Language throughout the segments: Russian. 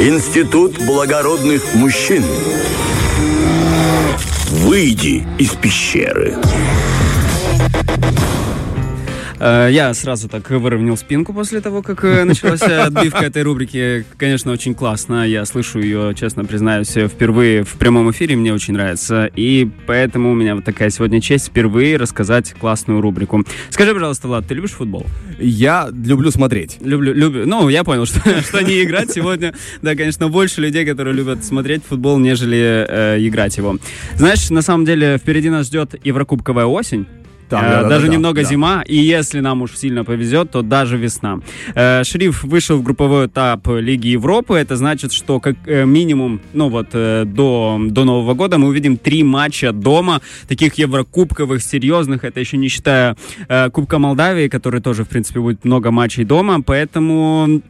Институт благородных мужчин. Выйди из пещеры. Э, я сразу так выровнял спинку после того, как э, началась отбивка этой рубрики. Конечно, очень классно. Я слышу ее, честно признаюсь, впервые в прямом эфире. Мне очень нравится. И поэтому у меня вот такая сегодня честь впервые рассказать классную рубрику. Скажи, пожалуйста, Влад, ты любишь футбол? Я люблю смотреть. Люблю, люблю. Ну, я понял, что, что не играть сегодня. Да, конечно, больше людей, которые любят смотреть футбол, нежели э, играть его. Знаешь, на самом деле впереди нас ждет Еврокубковая осень. Да, Э, да, да, даже да, немного да. зима, и если нам уж сильно повезет, то даже весна. Э, Шриф вышел в групповой этап Лиги Европы. Это значит, что как э, минимум, ну вот до, до Нового года мы увидим три матча дома, таких еврокубковых, серьезных. Это еще не считая Кубка Молдавии, который тоже, в принципе, будет много матчей дома. Поэтому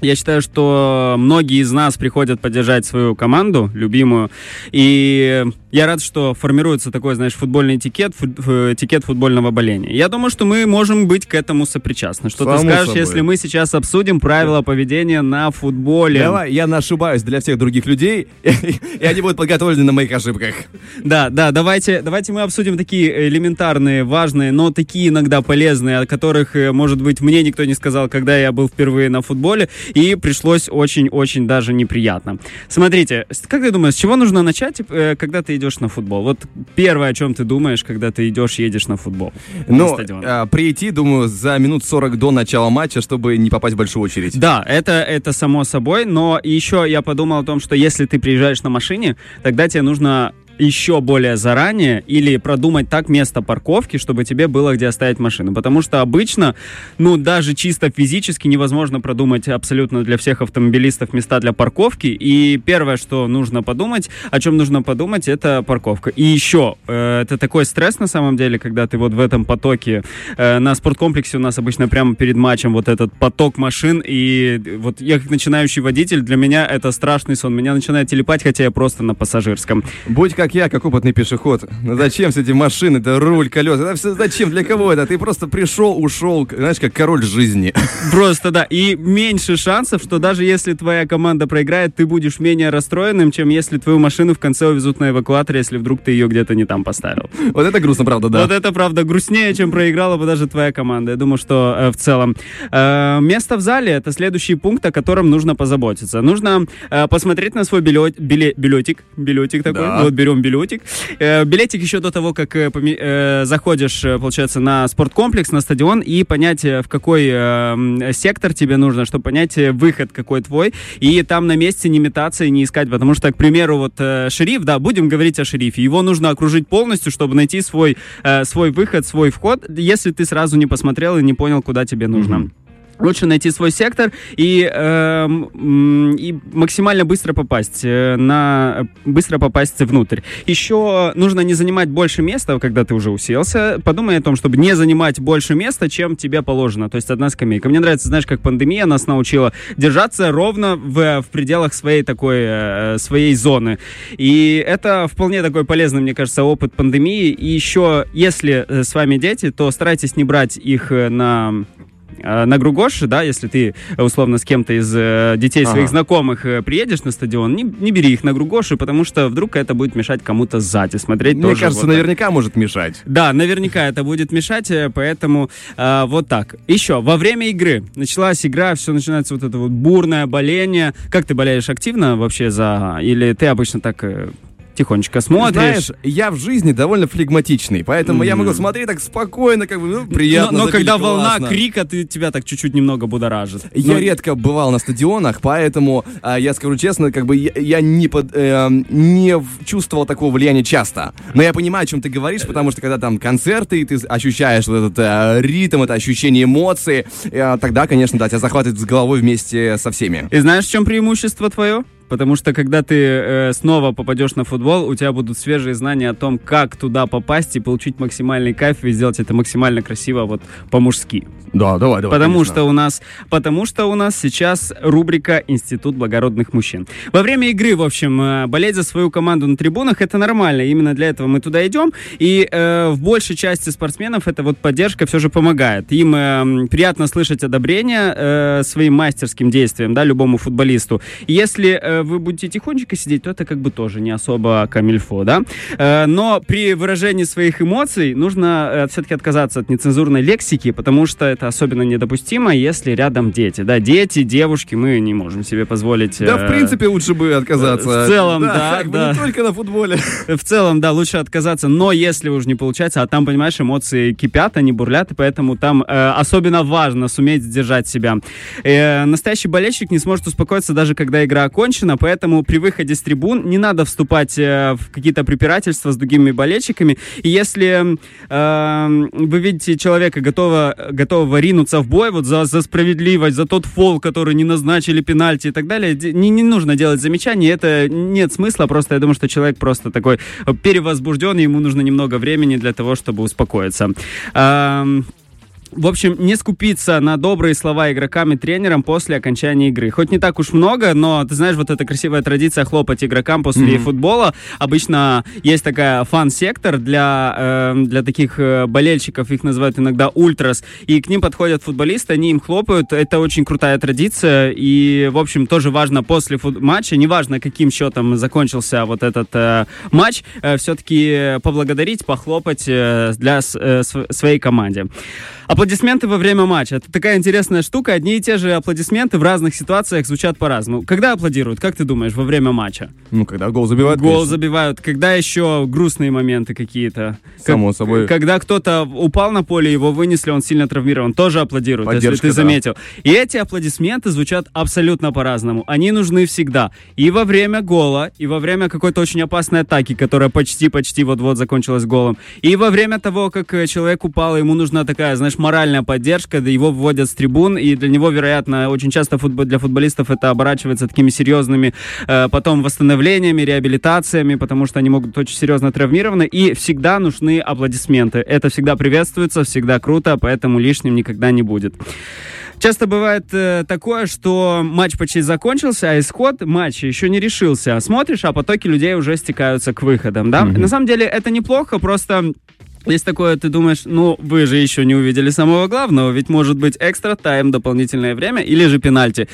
я считаю, что многие из нас приходят поддержать свою команду, любимую. И я рад, что формируется такой, знаешь, футбольный этикет, фут- этикет футбольного боления. Я думаю, что мы можем быть к этому сопричастны. Что ты Само скажешь, собой. если мы сейчас обсудим правила поведения на футболе? Давай, я ошибаюсь для всех других людей, и они будут подготовлены на моих ошибках. Да, да, давайте, давайте мы обсудим такие элементарные, важные, но такие иногда полезные, о которых, э, может быть, мне никто не сказал, когда я был впервые на футболе, и пришлось очень-очень даже неприятно. Смотрите, как ты думаешь, с чего нужно начать, э, когда ты идешь на футбол? Вот первое, о чем ты думаешь, когда ты идешь, едешь на футбол? Ну, а, прийти, думаю, за минут 40 до начала матча, чтобы не попасть в большую очередь. Да, это, это само собой, но еще я подумал о том, что если ты приезжаешь на машине, тогда тебе нужно еще более заранее или продумать так место парковки, чтобы тебе было где оставить машину. Потому что обычно, ну, даже чисто физически невозможно продумать абсолютно для всех автомобилистов места для парковки. И первое, что нужно подумать, о чем нужно подумать, это парковка. И еще, э, это такой стресс на самом деле, когда ты вот в этом потоке э, на спорткомплексе у нас обычно прямо перед матчем вот этот поток машин, и вот я как начинающий водитель, для меня это страшный сон. Меня начинает телепать, хотя я просто на пассажирском. Будь как я, как опытный пешеход. Ну зачем все эти машины, это руль, колеса? Это все зачем? Для кого это? Ты просто пришел, ушел, знаешь, как король жизни. Просто, да. И меньше шансов, что даже если твоя команда проиграет, ты будешь менее расстроенным, чем если твою машину в конце увезут на эвакуаторе, если вдруг ты ее где-то не там поставил. Вот это грустно, правда, да. Вот это, правда, грустнее, чем проиграла бы даже твоя команда. Я думаю, что э, в целом. Э, место в зале — это следующий пункт, о котором нужно позаботиться. Нужно э, посмотреть на свой билет, биле- билетик. Билетик такой. Да. Вот берем билетик. Э, билетик еще до того, как э, э, заходишь, получается, на спорткомплекс, на стадион, и понять, в какой сектор тебе нужно, чтобы понять выход какой твой, и там на месте не метаться и не искать, потому что, к примеру, вот шериф, да, будем говорить о шерифе, его нужно окружить полностью, чтобы найти свой, свой выход, свой вход, если ты сразу не посмотрел и не понял, куда тебе нужно. Лучше найти свой сектор и, м, и максимально быстро попасть э, на быстро попасть внутрь. Еще нужно не занимать больше места, когда ты уже уселся. Подумай о том, чтобы не занимать больше места, чем тебе положено. То есть одна скамейка. Мне нравится, знаешь, как пандемия нас научила держаться ровно в, в пределах своей такой э, своей зоны. И это вполне такой полезный, мне кажется, опыт пандемии. И еще, если э, с вами дети, то старайтесь не брать их э, на э, на Гругош, да, если ты э, условно с кем-то из э, детей своих Ага. знакомых э, приедешь на стадион, не, не бери их на Гругоши, потому что вдруг это будет мешать кому-то сзади смотреть Мне тоже кажется, вот так. наверняка может мешать. Да, наверняка это будет мешать, поэтому э, вот так. Еще, во время игры началась игра, все начинается вот это вот бурное боление. Как ты болеешь активно вообще за... Или ты обычно так тихонечко смотришь? Знаешь, я в жизни довольно флегматичный, поэтому я могу смотреть так спокойно, как бы, ну, но, приятно. но забили, когда волна классно. крика, ты, тебя так чуть-чуть немного будоражит. Я Ну, редко бывал на стадионах, поэтому а, я скажу честно, как бы я, я не, под, э, не чувствовал такого влияния часто. Но я понимаю, о чем ты говоришь, потому что когда там концерты, и ты ощущаешь вот этот э, ритм, это ощущение эмоций, э, тогда, конечно, да, тебя захватывает с головой вместе со всеми. И знаешь, в чем преимущество твое? Потому что когда ты э, снова попадешь на футбол, у тебя будут свежие знания о том, как туда попасть и получить максимальный кайф и сделать это максимально красиво вот по-мужски. Да, давай, давай. Потому конечно. что у нас, потому что у нас сейчас рубрика Институт благородных мужчин. Во время игры, в общем, э, болеть за свою команду на трибунах это нормально. Именно для этого мы туда идем. И э, в большей части спортсменов эта вот поддержка все же помогает. Им э, приятно слышать одобрение э, своим мастерским действиям, да, любому футболисту. Если э, вы будете тихонечко сидеть, то это как бы тоже не особо камильфо, да. Э, но при выражении своих эмоций нужно э, все-таки отказаться от нецензурной лексики, потому что это особенно недопустимо, если рядом дети. Да, дети, девушки, мы не можем себе позволить... Да, в э, принципе, лучше бы отказаться. в целом, да, да. Не только на футболе. В целом, да, лучше отказаться, но если уж не получается, а там, понимаешь, эмоции кипят, они бурлят, и поэтому там особенно важно суметь сдержать себя. Настоящий болельщик не сможет успокоиться даже когда игра окончена, поэтому при выходе с трибун не надо вступать э, в какие-то препирательства с другими болельщиками. И если э, вы видите человека, готова, готового ринуться в бой вот за, за справедливость, за тот фол, который не назначили пенальти и так далее, не, не нужно делать замечания, это нет смысла, просто я думаю, что человек просто такой перевозбужден, и ему нужно немного времени для того, чтобы успокоиться. Ам, в общем, не скупиться на добрые слова игрокам и тренерам после окончания игры. Хоть не так уж много, но ты знаешь, вот эта красивая традиция хлопать игрокам после футбола. Обычно есть такая фан-сектор для, э, для таких э, болельщиков, их называют иногда ультрас, и к ним подходят футболисты, они им хлопают. Это очень крутая традиция, и, в общем, тоже важно после фут- матча, неважно, каким счетом закончился вот этот э, матч, все-таки поблагодарить, похлопать э, для э, св- своей команде. Аплодисменты во время матча. Это такая интересная штука. Одни и те же аплодисменты в разных ситуациях звучат по-разному. Когда аплодируют, как ты думаешь, во время матча? Ну, когда гол забивают, Гол конечно. забивают. Когда еще грустные моменты какие-то? Как- Само собой. Когда кто-то упал на поле, его вынесли, он сильно травмирован, тоже аплодируют, если Поддержка, ты да. заметил. И эти аплодисменты звучат абсолютно по-разному. Они нужны всегда. И во время гола, и во время какой-то очень опасной атаки, которая почти-почти вот-вот закончилась голом. И во время того, как э, человек упал, ему нужна такая, знаешь, моральная поддержка, да его вводят с трибун, и для него, вероятно, очень часто футбол, для футболистов это оборачивается такими серьезными э, потом восстановлениями, реабилитациями, потому что они могут очень серьезно травмированы, и всегда нужны аплодисменты. Это всегда приветствуется, всегда круто, поэтому лишним никогда не будет. Часто бывает э, такое, что матч почти закончился, а исход матча еще не решился. Смотришь, а потоки людей уже стекаются к выходам, да? На самом деле это неплохо, просто есть такое, ты думаешь, ну, вы же еще не увидели самого главного, ведь может быть экстра тайм, дополнительное время или же пенальти,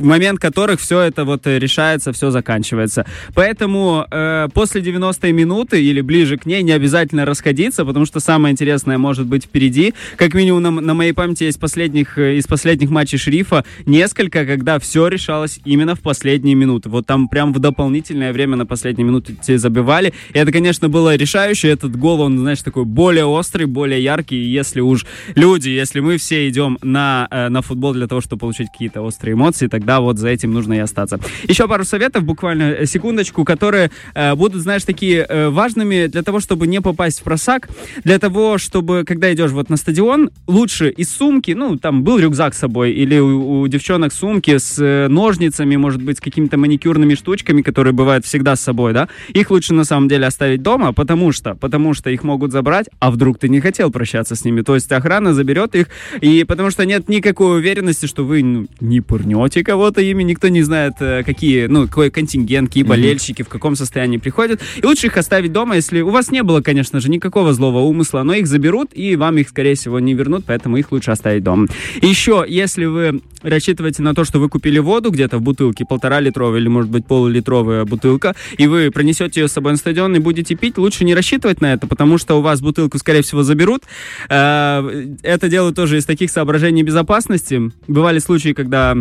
момент которых все это вот э, решается, все заканчивается. Поэтому э, после 90-й минуты или ближе к ней не обязательно расходиться, потому что самое интересное может быть впереди. Как минимум на, на моей памяти есть последних, э, из последних матчей Шрифа несколько, когда все решалось именно в последние минуты. Вот там прям в дополнительное время на последние минуты те забивали. И это, конечно, было решающее. Этот гол, он, знаешь, такой более острый, более яркий. И если уж люди, если мы все идем на, э, на футбол для того, чтобы получить какие-то острые эмоции, тогда вот за этим нужно и остаться. Еще пару советов, буквально э, секундочку, которые э, будут, знаешь, такие э, важными для того, чтобы не попасть в просак, для того, чтобы, когда идешь вот на стадион, лучше из сумки, ну, там был рюкзак с собой, или у, у девчонок сумки с э, ножницами, может быть, с какими-то маникюрными штучками, которые бывают всегда с собой, да, их лучше на самом деле оставить дома, потому что, потому что их могут забрать, а вдруг ты не хотел прощаться с ними, то есть охрана заберет их, и потому что нет никакой уверенности, что вы ну, не пырнете кого-то ими, никто не знает, э, какие, ну, какой контингент, какие болельщики, в каком состоянии приходят, и лучше их оставить дома, если у вас не было, конечно же, никакого злого умысла, но их заберут, и вам их, скорее всего, не вернут, поэтому их лучше оставить дома. И еще, если вы рассчитываете на то, что вы купили воду где-то в бутылке, полтора литровая или, может быть, полулитровая бутылка, и вы пронесете ее с собой на стадион и будете пить, лучше не рассчитывать на это, потому что у вас бутылку, скорее всего, заберут. Э, Это делают тоже из таких соображений безопасности. Бывали случаи, когда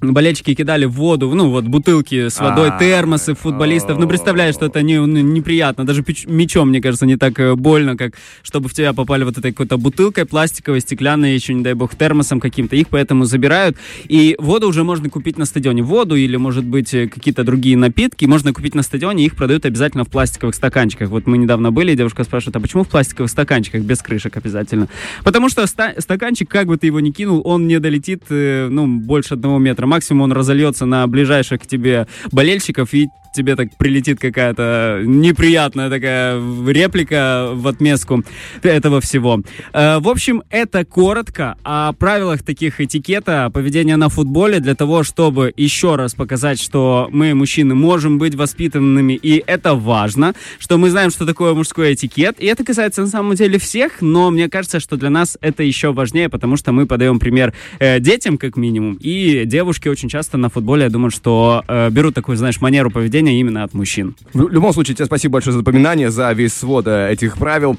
болельщики кидали в воду, ну вот бутылки с водой, А, термосы футболистов. Ну представляешь, что это не, ну, неприятно. Даже пич- мечом, мне кажется, не так э, больно, как чтобы в тебя попали вот этой какой-то бутылкой пластиковой, стеклянной, еще не дай бог термосом каким-то. Их поэтому забирают. И воду уже можно купить на стадионе. Воду или, может быть, э, какие-то другие напитки можно купить на стадионе. Их продают обязательно в пластиковых стаканчиках. Вот мы недавно были, девушка спрашивает, а почему в пластиковых стаканчиках без крышек обязательно? Потому что ста- стаканчик, как бы ты его ни кинул, он не долетит, э, ну, больше одного метра. Максимум он разольется на ближайших к тебе болельщиков и тебе так прилетит какая-то неприятная такая реплика в отместку этого всего. Э, в общем, это коротко о правилах таких этикета поведения на футболе для того, чтобы еще раз показать, что мы, мужчины, можем быть воспитанными, и это важно, что мы знаем, что такое мужской этикет, и это касается на самом деле всех, но мне кажется, что для нас это еще важнее, потому что мы подаем пример э, детям, как минимум, и девушки очень часто на футболе, я думаю, что э, берут такую, знаешь, манеру поведения именно от мужчин. В любом случае, тебе спасибо большое за напоминание, за весь свод э, этих правил.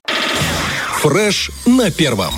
Фреш на первом.